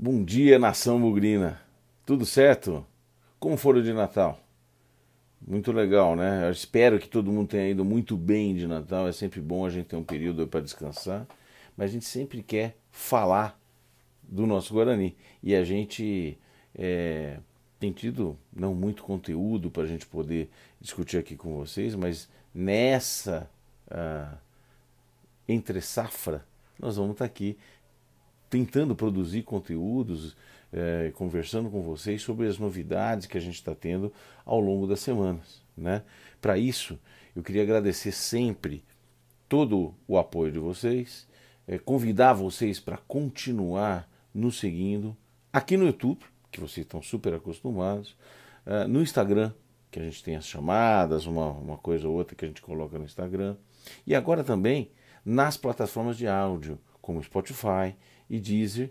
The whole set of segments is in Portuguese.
Bom dia, nação bugrina. Tudo certo? Como foram de Natal? Muito legal, né? Eu espero que todo mundo tenha ido muito bem de Natal. É sempre bom a gente ter um período para descansar. Mas a gente sempre quer falar do nosso Guarani. E a gente é, tem tido não muito conteúdo para a gente poder discutir aqui com vocês, mas nessa uh, entre safra nós vamos estar tá aqui tentando produzir conteúdos, é, conversando com vocês sobre as novidades que a gente está tendo ao longo das semanas. Né? Para isso, eu queria agradecer sempre todo o apoio de vocês, é, convidar vocês para continuar nos seguindo aqui no YouTube, que vocês estão super acostumados, é, no Instagram, que a gente tem as chamadas, uma, uma coisa ou outra que a gente coloca no Instagram, e agora também nas plataformas de áudio, como Spotify e Deezer.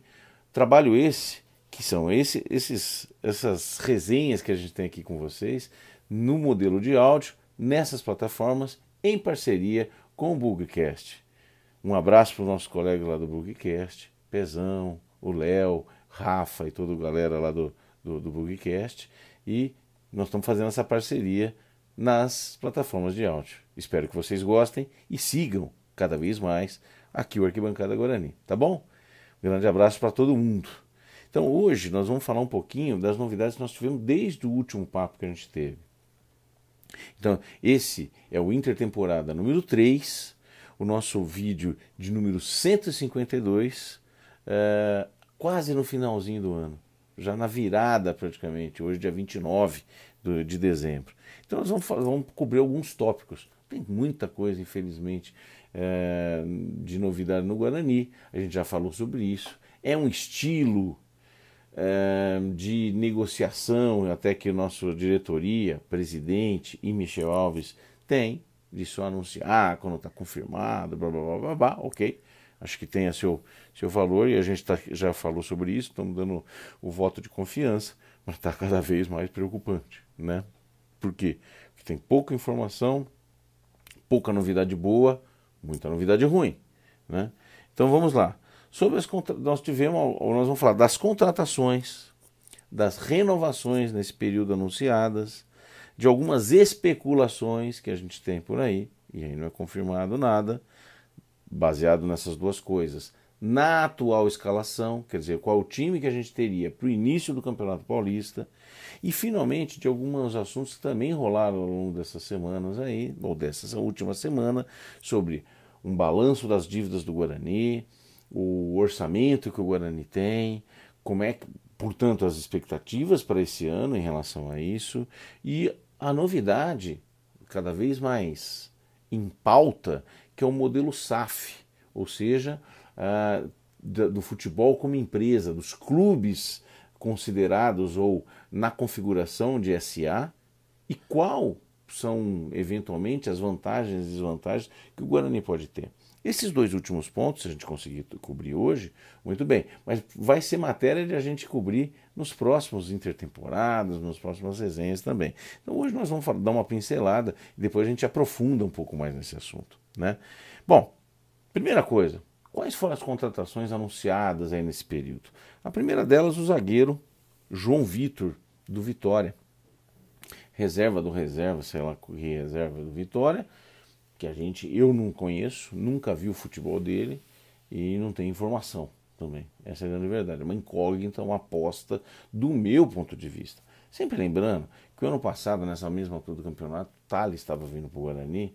Trabalho esse, que são esse, esses, essas resenhas que a gente tem aqui com vocês, no modelo de áudio, nessas plataformas, em parceria com o Bugcast. Um abraço para os nossos colegas lá do Bugcast, Pezão, o Léo, Rafa e toda a galera lá do, do, do Bugcast. E nós estamos fazendo essa parceria nas plataformas de áudio. Espero que vocês gostem e sigam cada vez mais aqui o Arquibancada Guarani, tá bom? Grande abraço para todo mundo. Então hoje nós vamos falar um pouquinho das novidades que nós tivemos desde o último papo que a gente teve. Então, esse é o Intertemporada número 3, o nosso vídeo de número 152, é, quase no finalzinho do ano, já na virada praticamente, hoje dia 29 de dezembro. Então nós vamos, vamos cobrir alguns tópicos. Tem muita coisa, infelizmente, é, de novidade no Guarani, a gente já falou sobre isso. É um estilo é, de negociação, até que nossa diretoria, presidente e Michel Alves tem, de só anunciar quando está confirmado, blá, blá blá blá blá, ok. Acho que tem a seu, seu valor e a gente tá, já falou sobre isso, estamos dando o voto de confiança, mas está cada vez mais preocupante, né? Por quê? Porque tem pouca informação, pouca novidade boa, muita novidade ruim. Né? Então vamos lá. Sobre as nós tivemos, nós vamos falar das contratações, das renovações nesse período anunciadas, de algumas especulações que a gente tem por aí, e aí não é confirmado nada, baseado nessas duas coisas. Na atual escalação, quer dizer, qual o time que a gente teria para o início do Campeonato Paulista, e finalmente de alguns assuntos que também rolaram ao longo dessas semanas aí, ou dessa última semana, sobre um balanço das dívidas do Guarani, o orçamento que o Guarani tem, como é portanto, as expectativas para esse ano em relação a isso e a novidade cada vez mais em pauta, que é o modelo SAF, ou seja, uh, do futebol como empresa, dos clubes considerados ou na configuração de SA e qual são eventualmente as vantagens e desvantagens que o Guarani pode ter. Esses dois últimos pontos, se a gente conseguir cobrir hoje, muito bem, mas vai ser matéria de a gente cobrir nos próximos intertemporadas, nas próximas resenhas também. Então hoje nós vamos dar uma pincelada e depois a gente aprofunda um pouco mais nesse assunto. Né? Bom, primeira coisa, quais foram as contratações anunciadas aí nesse período? A primeira delas, o zagueiro João Vitor, do Vitória reserva do reserva, sei lá reserva do Vitória, que a gente, eu não conheço, nunca vi o futebol dele e não tenho informação também. Essa é a grande verdade. É uma incógnita, uma aposta do meu ponto de vista. Sempre lembrando que o ano passado, nessa mesma altura do campeonato, Thales estava vindo para o Guarani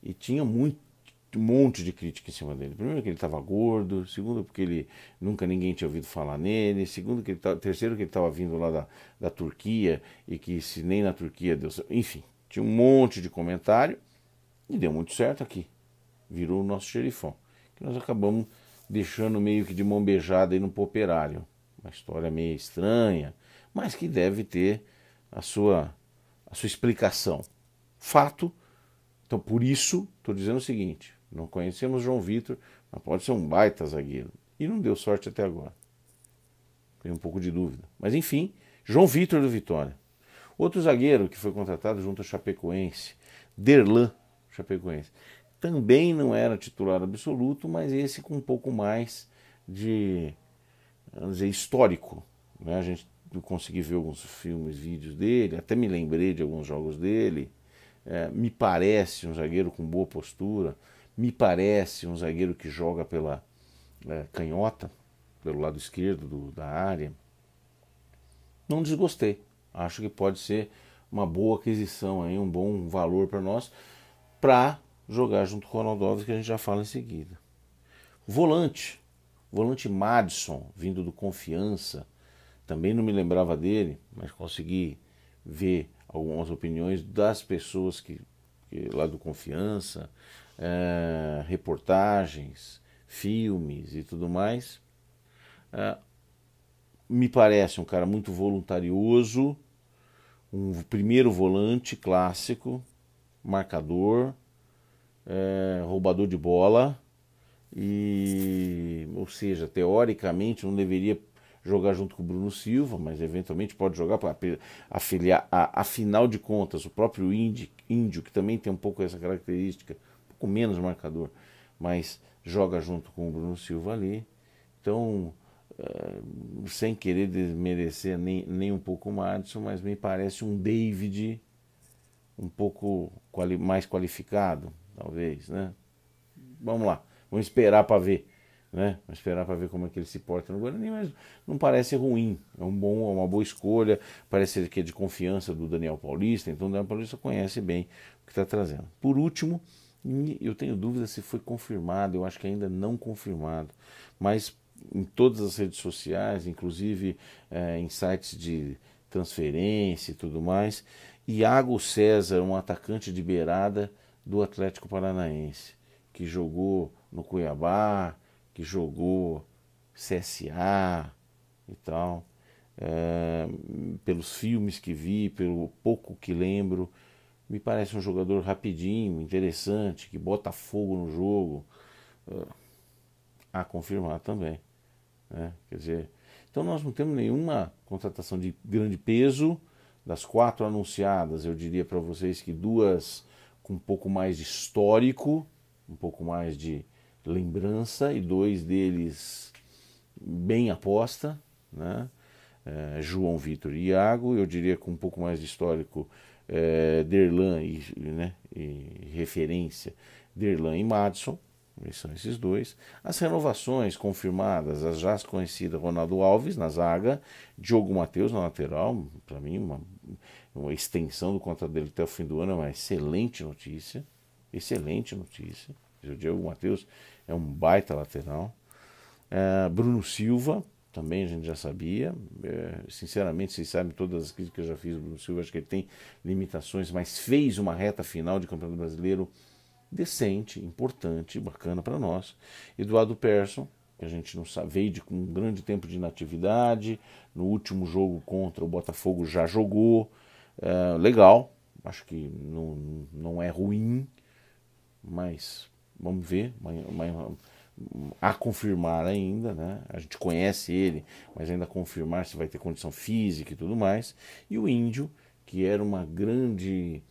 e tinha muito um monte de crítica em cima dele. Primeiro que ele estava gordo, segundo porque ele nunca ninguém tinha ouvido falar nele, segundo que ele terceiro que ele estava vindo lá da, da Turquia e que se nem na Turquia deu, enfim, tinha um monte de comentário e deu muito certo aqui. Virou o nosso xerifão, que nós acabamos deixando meio que de mão beijada aí no poperário. Uma história meio estranha, mas que deve ter a sua a sua explicação. Fato então, por isso, estou dizendo o seguinte: não conhecemos João Vitor, mas pode ser um baita zagueiro. E não deu sorte até agora. Tenho um pouco de dúvida. Mas enfim, João Vitor do Vitória. Outro zagueiro que foi contratado junto ao Chapecoense, Derlan Chapecoense. Também não era titular absoluto, mas esse com um pouco mais de vamos dizer, histórico. Né? A gente consegui ver alguns filmes, vídeos dele, até me lembrei de alguns jogos dele. É, me parece um zagueiro com boa postura, me parece um zagueiro que joga pela é, canhota, pelo lado esquerdo do, da área. Não desgostei. Acho que pode ser uma boa aquisição, aí, um bom valor para nós, para jogar junto com o Ronaldo que a gente já fala em seguida. Volante. Volante Madison, vindo do Confiança. Também não me lembrava dele, mas consegui ver algumas opiniões das pessoas que, que lá do Confiança, é, reportagens, filmes e tudo mais. É, me parece um cara muito voluntarioso, um primeiro volante clássico, marcador, é, roubador de bola e, ou seja, teoricamente não deveria jogar junto com o Bruno Silva, mas eventualmente pode jogar para afiliar. A, afinal de contas, o próprio Índio, Índio, que também tem um pouco essa característica, pouco menos marcador, mas joga junto com o Bruno Silva ali. Então, uh, sem querer desmerecer nem, nem um pouco o Madison, mas me parece um David um pouco quali mais qualificado, talvez, né? Vamos lá, vamos esperar para ver né? Vamos esperar para ver como é que ele se porta no Guarani, mas não parece ruim. É um bom, é uma boa escolha. Parece que é de confiança do Daniel Paulista, então o Daniel Paulista conhece bem o que está trazendo. Por último, eu tenho dúvida se foi confirmado, eu acho que ainda não confirmado, mas em todas as redes sociais, inclusive é, em sites de transferência e tudo mais, Iago César, um atacante de beirada do Atlético Paranaense, que jogou no Cuiabá, que jogou CSA e tal, é, pelos filmes que vi, pelo pouco que lembro, me parece um jogador rapidinho, interessante, que bota fogo no jogo. A confirmar também. Né? Quer dizer, então nós não temos nenhuma contratação de grande peso. Das quatro anunciadas, eu diria para vocês que duas com um pouco mais de histórico, um pouco mais de lembrança e dois deles bem aposta, né? É, João Vitor e Iago, eu diria com um pouco mais de histórico é, Derlan e, né, e referência Derlan e Madison, são esses dois. As renovações confirmadas, as já conhecidas Ronaldo Alves na zaga, Diogo Matheus na lateral, para mim uma, uma extensão do contrato dele até o fim do ano é uma excelente notícia, excelente notícia. O Diogo Matheus é um baita lateral. É, Bruno Silva, também a gente já sabia. É, sinceramente, vocês sabem todas as críticas que eu já fiz do Bruno Silva, acho que ele tem limitações, mas fez uma reta final de Campeonato Brasileiro decente, importante, bacana para nós. Eduardo Persson, que a gente não sabe, veio de, com um grande tempo de inatividade, no último jogo contra o Botafogo já jogou, é, legal, acho que não, não é ruim, mas Vamos ver, a confirmar ainda, né? A gente conhece ele, mas ainda confirmar se vai ter condição física e tudo mais. E o índio, que era uma grande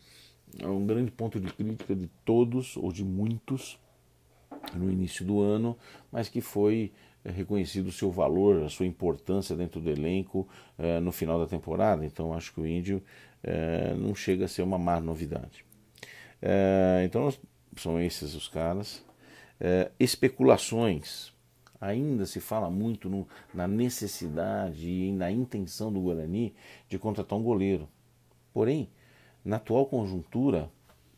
um grande ponto de crítica de todos ou de muitos no início do ano, mas que foi eh, reconhecido o seu valor, a sua importância dentro do elenco eh, no final da temporada. Então acho que o índio eh, não chega a ser uma má novidade. então nós são esses os caras. É, especulações. Ainda se fala muito no, na necessidade e na intenção do Guarani de contratar um goleiro. Porém, na atual conjuntura,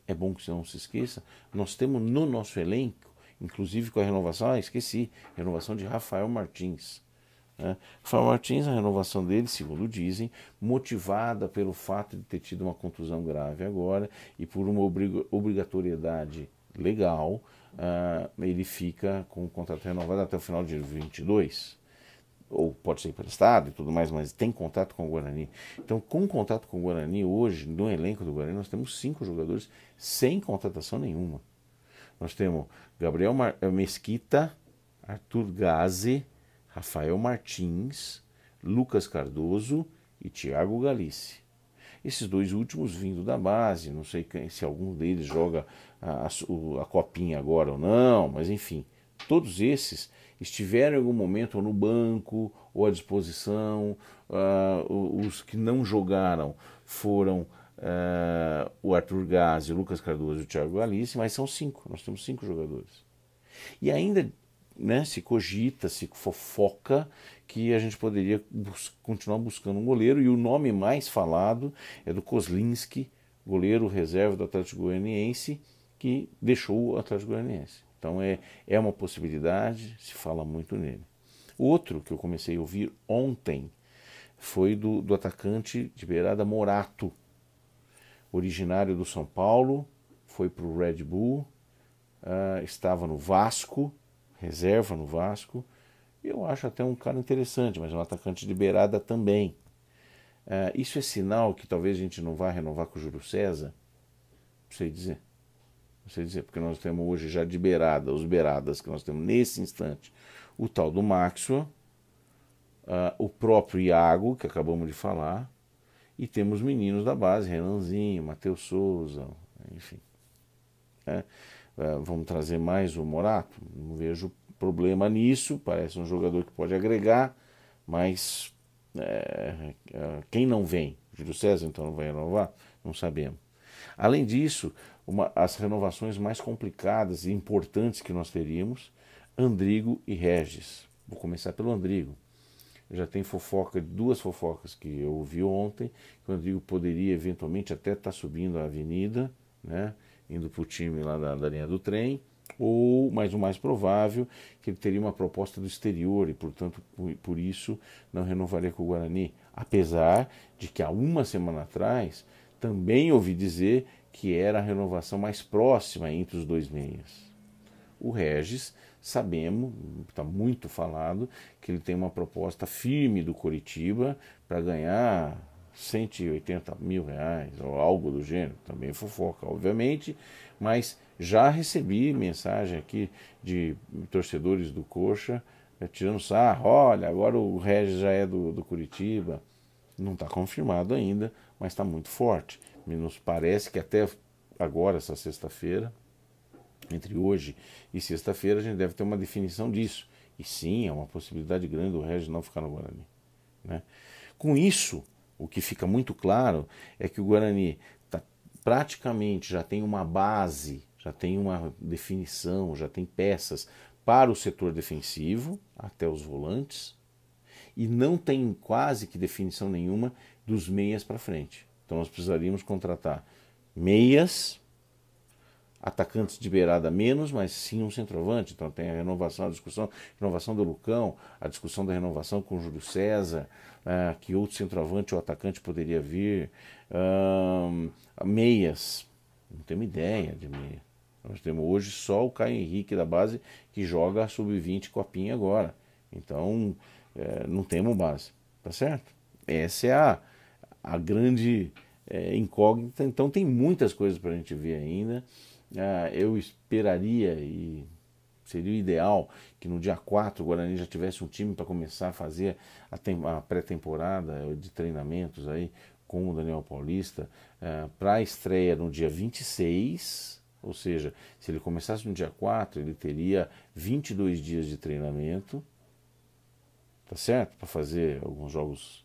é bom que você não se esqueça, nós temos no nosso elenco, inclusive com a renovação, ah, esqueci, renovação de Rafael Martins. Né? Rafael Martins, a renovação dele, segundo dizem, motivada pelo fato de ter tido uma contusão grave agora e por uma obrigatoriedade legal, uh, ele fica com o contrato renovado até o final de 2022 ou pode ser emprestado e tudo mais, mas tem contato com o Guarani. Então, com contato com o Guarani, hoje, no elenco do Guarani, nós temos cinco jogadores sem contratação nenhuma. Nós temos Gabriel Mar Mesquita, Arthur Gazi, Rafael Martins, Lucas Cardoso e Thiago Galice. Esses dois últimos vindo da base, não sei se algum deles joga a, a, a copinha agora ou não, mas enfim, todos esses estiveram em algum momento no banco ou à disposição. Uh, os que não jogaram foram uh, o Arthur Gás, o Lucas Cardoso e o Thiago Alice, mas são cinco, nós temos cinco jogadores. E ainda né, se cogita, se fofoca que a gente poderia bus continuar buscando um goleiro, e o nome mais falado é do Kozlinski, goleiro reserva do Atlético Goianiense, que deixou o Atlético Goianiense. Então é, é uma possibilidade, se fala muito nele. Outro que eu comecei a ouvir ontem foi do, do atacante de beirada Morato, originário do São Paulo, foi para o Red Bull, uh, estava no Vasco, reserva no Vasco. Eu acho até um cara interessante, mas é um atacante de beirada também. Uh, isso é sinal que talvez a gente não vá renovar com o Júlio César? Não sei dizer. Não sei dizer, porque nós temos hoje já de beirada, os beiradas que nós temos nesse instante, o tal do Maxwell, uh, o próprio Iago, que acabamos de falar, e temos meninos da base, Renanzinho, Matheus Souza, enfim. É, uh, vamos trazer mais o Morato? Não vejo problema nisso, parece um jogador que pode agregar, mas é, é, quem não vem? Júlio César então não vai renovar? Não sabemos. Além disso, uma, as renovações mais complicadas e importantes que nós teríamos, Andrigo e Regis. Vou começar pelo Andrigo. Já tem fofoca, duas fofocas que eu ouvi ontem, que o Andrigo poderia eventualmente até estar tá subindo a avenida, né, indo para o time lá da, da linha do trem, ou, mais o mais provável, que ele teria uma proposta do exterior e, portanto, por, por isso não renovaria com o Guarani. Apesar de que há uma semana atrás também ouvi dizer que era a renovação mais próxima entre os dois meias. O Regis, sabemos, está muito falado, que ele tem uma proposta firme do Coritiba para ganhar 180 mil reais ou algo do gênero. Também fofoca, obviamente, mas já recebi mensagem aqui de torcedores do Coxa eh, tirando sarro, olha, agora o Regis já é do, do Curitiba. Não está confirmado ainda, mas está muito forte. Nos parece que até agora, essa sexta-feira, entre hoje e sexta-feira, a gente deve ter uma definição disso. E sim, é uma possibilidade grande do Regis não ficar no Guarani. Né? Com isso, o que fica muito claro é que o Guarani tá, praticamente já tem uma base, já tem uma definição, já tem peças para o setor defensivo, até os volantes, e não tem quase que definição nenhuma dos meias para frente. Então nós precisaríamos contratar meias, atacantes de beirada menos, mas sim um centroavante. Então tem a renovação, a discussão, renovação do Lucão, a discussão da renovação com o Júlio César, uh, que outro centroavante ou atacante poderia vir. Meias, não temos ideia de meia. Nós temos hoje só o Caio Henrique da base que joga sub-20 copinha agora. Então, é, não temos base, tá certo? Essa é a, a grande é, incógnita. Então tem muitas coisas para a gente ver ainda. Ah, eu esperaria e seria o ideal que no dia 4 o Guarani já tivesse um time para começar a fazer a, a pré-temporada de treinamentos aí com o Daniel Paulista é, para a estreia no dia 26. Ou seja, se ele começasse no dia 4, ele teria 22 dias de treinamento, tá certo? Para fazer alguns jogos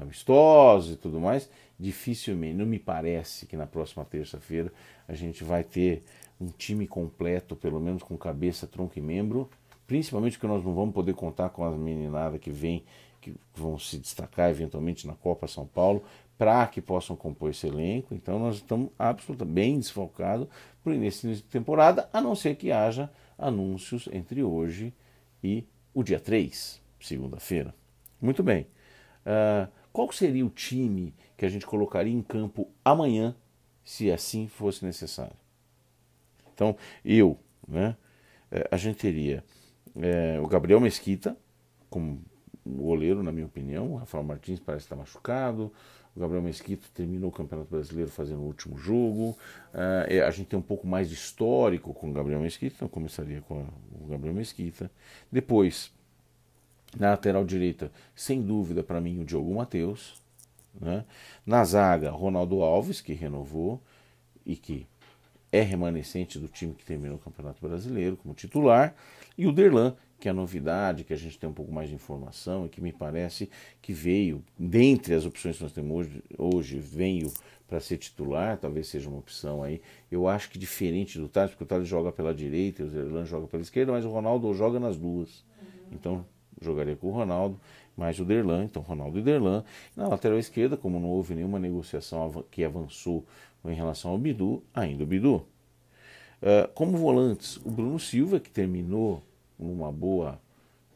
amistosos e tudo mais, dificilmente, não me parece que na próxima terça-feira a gente vai ter um time completo, pelo menos com cabeça, tronco e membro, principalmente porque nós não vamos poder contar com as meninadas que vêm, que vão se destacar eventualmente na Copa São Paulo, para que possam compor esse elenco. Então nós estamos absolutamente bem desfalcados por início de temporada, a não ser que haja anúncios entre hoje e o dia 3, segunda-feira. Muito bem. Uh, qual seria o time que a gente colocaria em campo amanhã, se assim fosse necessário? Então, eu, né, eh, a gente teria é, o Gabriel Mesquita como goleiro, na minha opinião. O Rafael Martins parece estar machucado. O Gabriel Mesquita terminou o Campeonato Brasileiro fazendo o último jogo. Uh, a gente tem um pouco mais de histórico com o Gabriel Mesquita, então começaria com o Gabriel Mesquita. Depois, na lateral direita, sem dúvida para mim, o Diogo Matheus. Né? Na zaga, Ronaldo Alves, que renovou e que é remanescente do time que terminou o Campeonato Brasileiro como titular, e o Derlan, que é a novidade, que a gente tem um pouco mais de informação e que me parece que veio, dentre as opções que nós temos hoje, hoje veio para ser titular, talvez seja uma opção aí. Eu acho que diferente do Thales, porque o Thales joga pela direita o Derlan joga pela esquerda, mas o Ronaldo joga nas duas. Então, jogaria com o Ronaldo, mais o Derlan, então Ronaldo e Derlan. Na lateral esquerda, como não houve nenhuma negociação que avançou em relação ao Bidu, ainda o Bidu. Uh, como volantes, o Bruno Silva, que terminou numa boa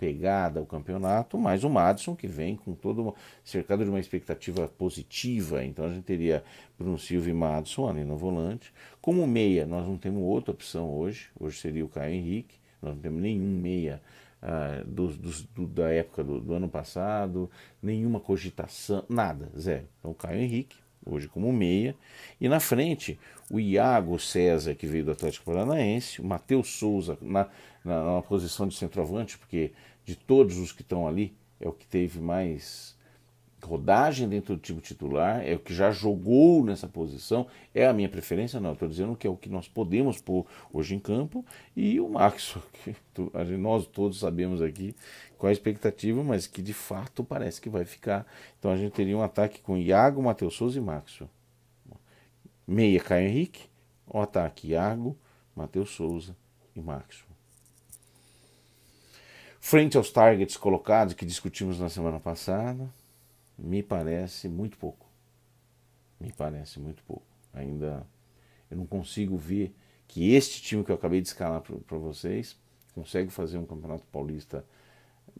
pegada o campeonato, mais o Madison, que vem com todo cercado de uma expectativa positiva. Então a gente teria Bruno Silva e Madison ali no volante. Como meia, nós não temos outra opção hoje. Hoje seria o Caio Henrique. Nós não temos nenhum meia ah, do, da época do, do, ano passado, nenhuma cogitação, nada, zero. Então o Caio Henrique, hoje como meia, e na frente o Iago César, que veio do Atlético Paranaense, o Matheus Souza na, na, na, posição de centroavante, porque de todos os que estão ali, é o que teve mais rodagem dentro do time titular, é o que já jogou nessa posição, é a minha preferência, não, estou dizendo que é o que nós podemos pôr hoje em campo, e o Max, que nós todos sabemos aqui qual a expectativa, mas que de fato parece que vai ficar. Então a gente teria um ataque com Iago, Matheus Souza e Maxo. Meia Caio Henrique, o ataque Iago, Matheus Souza e Maxo. Frente aos targets colocados que discutimos na semana passada, me parece muito pouco. Me parece muito pouco. Ainda eu não consigo ver que este time que eu acabei de escalar para vocês consegue fazer um campeonato paulista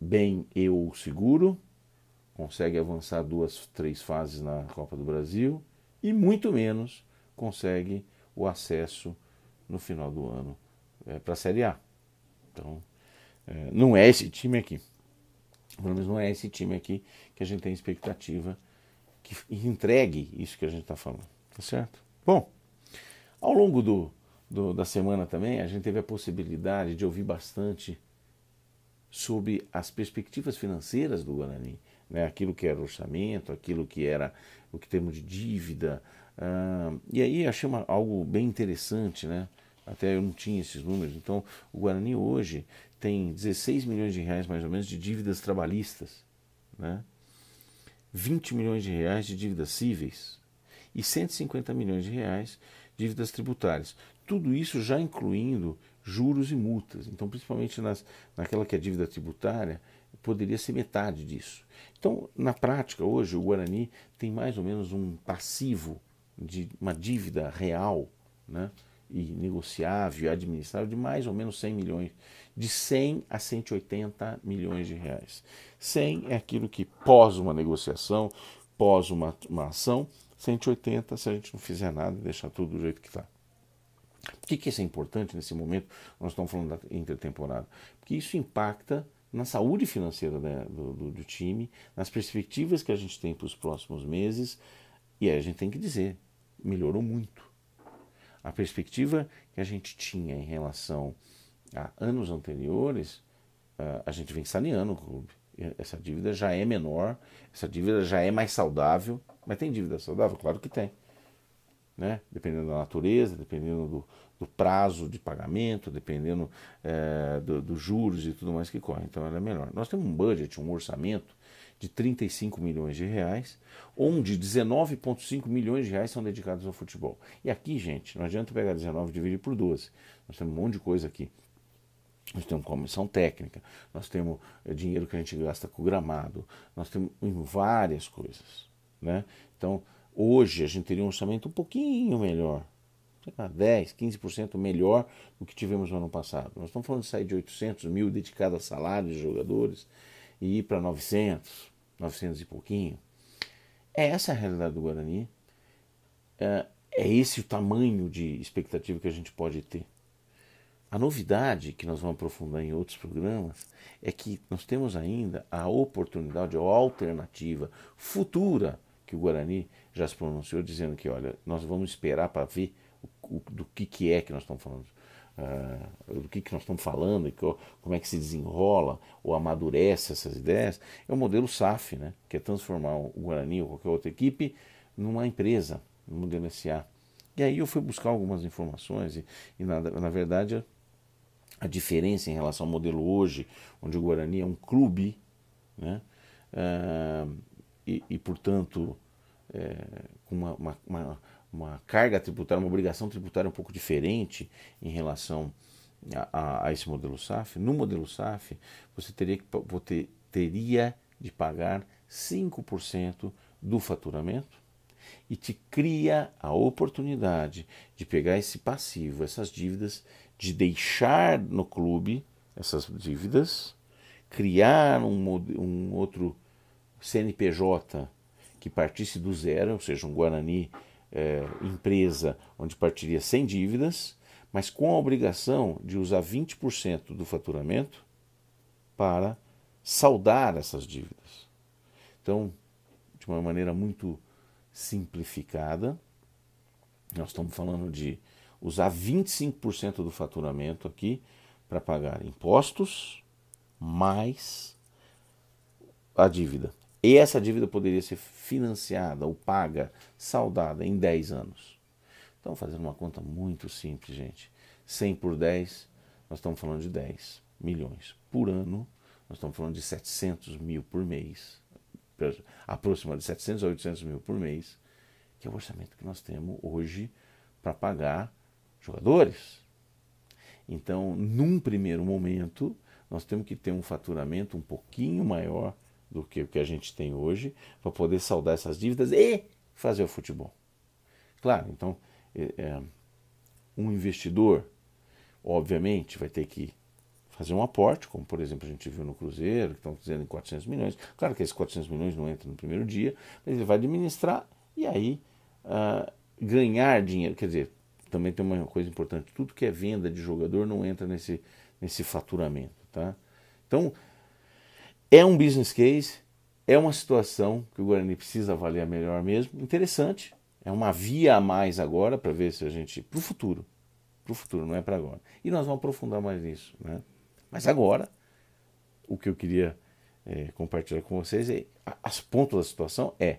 bem eu seguro, consegue avançar duas, três fases na Copa do Brasil e muito menos consegue o acesso no final do ano é, para a Série A. Então, é, não é esse time aqui. Pelo menos não é esse time aqui que a gente tem expectativa que entregue isso que a gente está falando. Tá certo? Bom, ao longo do, do, da semana também, a gente teve a possibilidade de ouvir bastante sobre as perspectivas financeiras do Guarani, né? aquilo que era orçamento, aquilo que era o que temos de dívida. Uh, e aí achei uma, algo bem interessante, né? até eu não tinha esses números. Então, o Guarani hoje tem 16 milhões de reais mais ou menos de dívidas trabalhistas, né? 20 milhões de reais de dívidas cíveis e 150 milhões de reais de dívidas tributárias. Tudo isso já incluindo juros e multas. Então, principalmente nas, naquela que é dívida tributária, poderia ser metade disso. Então, na prática, hoje, o Guarani tem mais ou menos um passivo de uma dívida real, né? e negociável administrável de mais ou menos 100 milhões, de 100 a 180 milhões de reais. 100 é aquilo que pós uma negociação, pós uma, uma ação, 180 se a gente não fizer nada e deixar tudo do jeito que está. Por que, que isso é importante nesse momento? Nós estamos falando da intertemporada. Porque isso impacta na saúde financeira né, do, do, do time, nas perspectivas que a gente tem para os próximos meses. E aí a gente tem que dizer, melhorou muito a perspectiva que a gente tinha em relação a anos anteriores, uh, a gente vem saneando o clube. Essa dívida já é menor, essa dívida já é mais saudável, mas tem dívida saudável? Claro que tem. Né? Dependendo da natureza, dependendo do, do prazo de pagamento, dependendo é, dos do juros e tudo mais que corre. Então ela é menor. Nós temos um budget, um orçamento de 35 milhões de reais, onde 19,5 milhões de reais são dedicados ao futebol. E aqui, gente, não adianta pegar 19 e dividir por 12. Nós temos um monte de coisa aqui. Nós temos comissão técnica, nós temos eh, dinheiro que a gente gasta com gramado, nós temos várias coisas. Né? Então, hoje a gente teria um orçamento um pouquinho melhor, 10, 15% melhor do que tivemos no ano passado. Nós estamos falando de sair de 800 mil dedicado a salários de jogadores e ir para 900, 900 e pouquinho. É essa a realidade do Guarani. É, é esse o tamanho de expectativa que a gente pode ter. A novidade que nós vamos aprofundar em outros programas é que nós temos ainda a oportunidade ou alternativa futura que o Guarani já se pronunciou dizendo que, olha, nós vamos esperar para ver o, o, do que, que é que nós estamos falando uh, do que, que nós estamos falando e que, como é que se desenrola ou amadurece essas ideias, é o modelo SAF, né, que é transformar o Guarani ou qualquer outra equipe numa empresa, no modelo SA. E aí eu fui buscar algumas informações e, e na, na verdade a diferença em relação ao modelo hoje, onde o Guarani é um clube, né? Uh, e, e, portanto, é, com uma, uma, uma, uma, carga tributária, uma obrigação tributária um pouco diferente em relação a, a, a esse modelo SAF. No modelo SAF, você teria, que, teria de pagar 5% do faturamento e te cria a oportunidade de pegar esse passivo, essas dívidas, de deixar no clube essas dívidas, criar um, um outro CNPJ que partisse do zero, ou seja, um Guarani é, empresa onde partiria sem dívidas, mas com a obrigação de usar 20% do faturamento para saldar essas dívidas. Então, de uma maneira muito simplificada, nós estamos falando de usar 25% do faturamento aqui para pagar impostos mais a dívida. E essa dívida poderia ser financiada ou paga, saldada em 10 anos. Então, fazendo uma conta muito simples, gente. 100 por 10, nós estamos falando de 10 milhões por ano. Nós estamos falando de 700 mil por mês. Aproximadamente 700 a 800 mil por mês, que é o orçamento que nós temos hoje para pagar jogadores. Então, num primeiro momento, nós temos que ter um faturamento um pouquinho maior do que o que a gente tem hoje para poder saldar essas dívidas e fazer o futebol. Claro, então é, é, um investidor, obviamente, vai ter que fazer um aporte, como por exemplo a gente viu no Cruzeiro, que estão dizendo em 400 milhões. Claro que esses 400 milhões não entram no primeiro dia, mas ele vai administrar e aí uh, ganhar dinheiro. Quer dizer, também tem uma coisa importante: tudo que é venda de jogador não entra nesse, nesse faturamento. Tá? Então, é um business case, é uma situação que o Guarani precisa avaliar melhor mesmo. Interessante, é uma via a mais agora para ver se a gente. para o futuro. Para o futuro, não é para agora. E nós vamos aprofundar mais nisso. Né? Mas agora, o que eu queria é, compartilhar com vocês é. As pontos da situação é.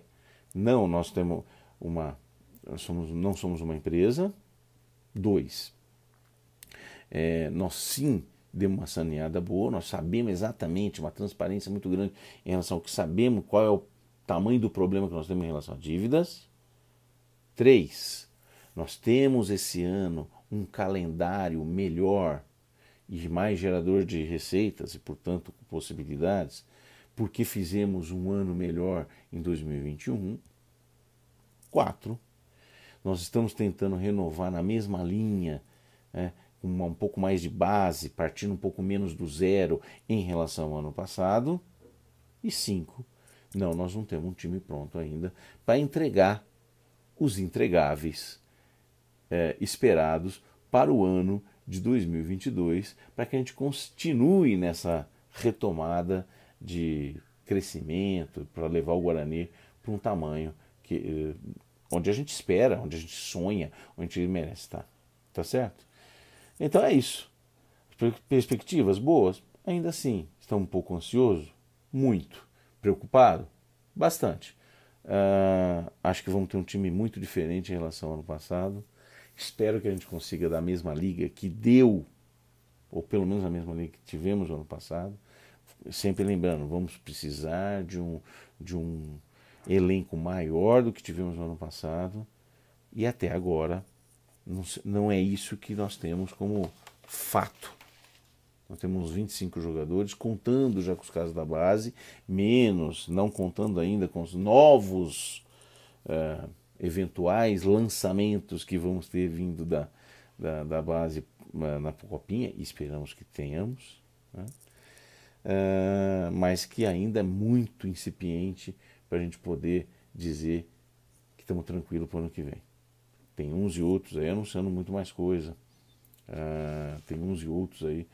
Não, nós temos uma. Nós somos, não somos uma empresa. Dois. É, nós sim deu uma saneada boa, nós sabemos exatamente, uma transparência muito grande em relação ao que sabemos, qual é o tamanho do problema que nós temos em relação a dívidas. Três, nós temos esse ano um calendário melhor e mais gerador de receitas e, portanto, possibilidades, porque fizemos um ano melhor em 2021. Quatro, nós estamos tentando renovar na mesma linha, né, um pouco mais de base, partindo um pouco menos do zero em relação ao ano passado. E cinco, não, nós não temos um time pronto ainda para entregar os entregáveis é, esperados para o ano de 2022, para que a gente continue nessa retomada de crescimento, para levar o Guarani para um tamanho que, eh, onde a gente espera, onde a gente sonha, onde a gente merece estar. Tá certo? Então é isso. Perspectivas boas? Ainda assim. Estão um pouco ansioso? Muito. Preocupado? Bastante. Uh, acho que vamos ter um time muito diferente em relação ao ano passado. Espero que a gente consiga dar a mesma liga que deu, ou pelo menos a mesma liga que tivemos no ano passado. Sempre lembrando, vamos precisar de um, de um elenco maior do que tivemos no ano passado. E até agora não, é isso que nós temos como fato. Nós temos 25 jogadores, contando já com os casos da base, menos, não contando ainda com os novos uh, eventuais lançamentos que vamos ter vindo da, da, da base uh, na Copinha, esperamos que tenhamos, né? uh, mas que ainda é muito incipiente para a gente poder dizer que estamos tranquilos para o ano que vem. Tem uns e outros aí anunciando muito mais coisa. Uh, tem uns e outros aí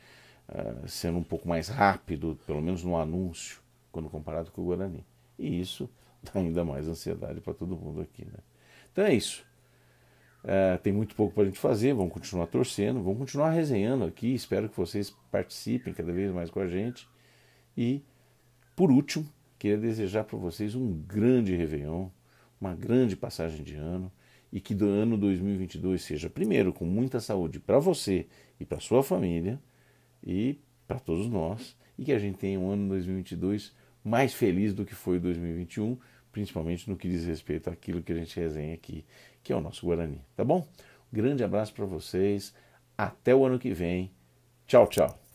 uh, sendo um pouco mais rápido, pelo menos no anúncio, quando comparado com o Guarani. E isso dá ainda mais ansiedade para todo mundo aqui. Né? Então é isso. Uh, tem muito pouco para a gente fazer, vamos continuar torcendo, vamos continuar resenhando aqui. Espero que vocês participem cada vez mais com a gente. E, por último, queria desejar para vocês um grande Réveillon, uma grande passagem de ano e que do ano 2022 seja, primeiro, com muita saúde para você e para sua família e para todos nós, e que a gente tenha um ano 2022 mais feliz do que foi o 2021, principalmente no que diz respeito àquilo que a gente resenha aqui, que é o nosso Guarani. Tá bom? Grande abraço para vocês. Até o ano que vem. Tchau, tchau.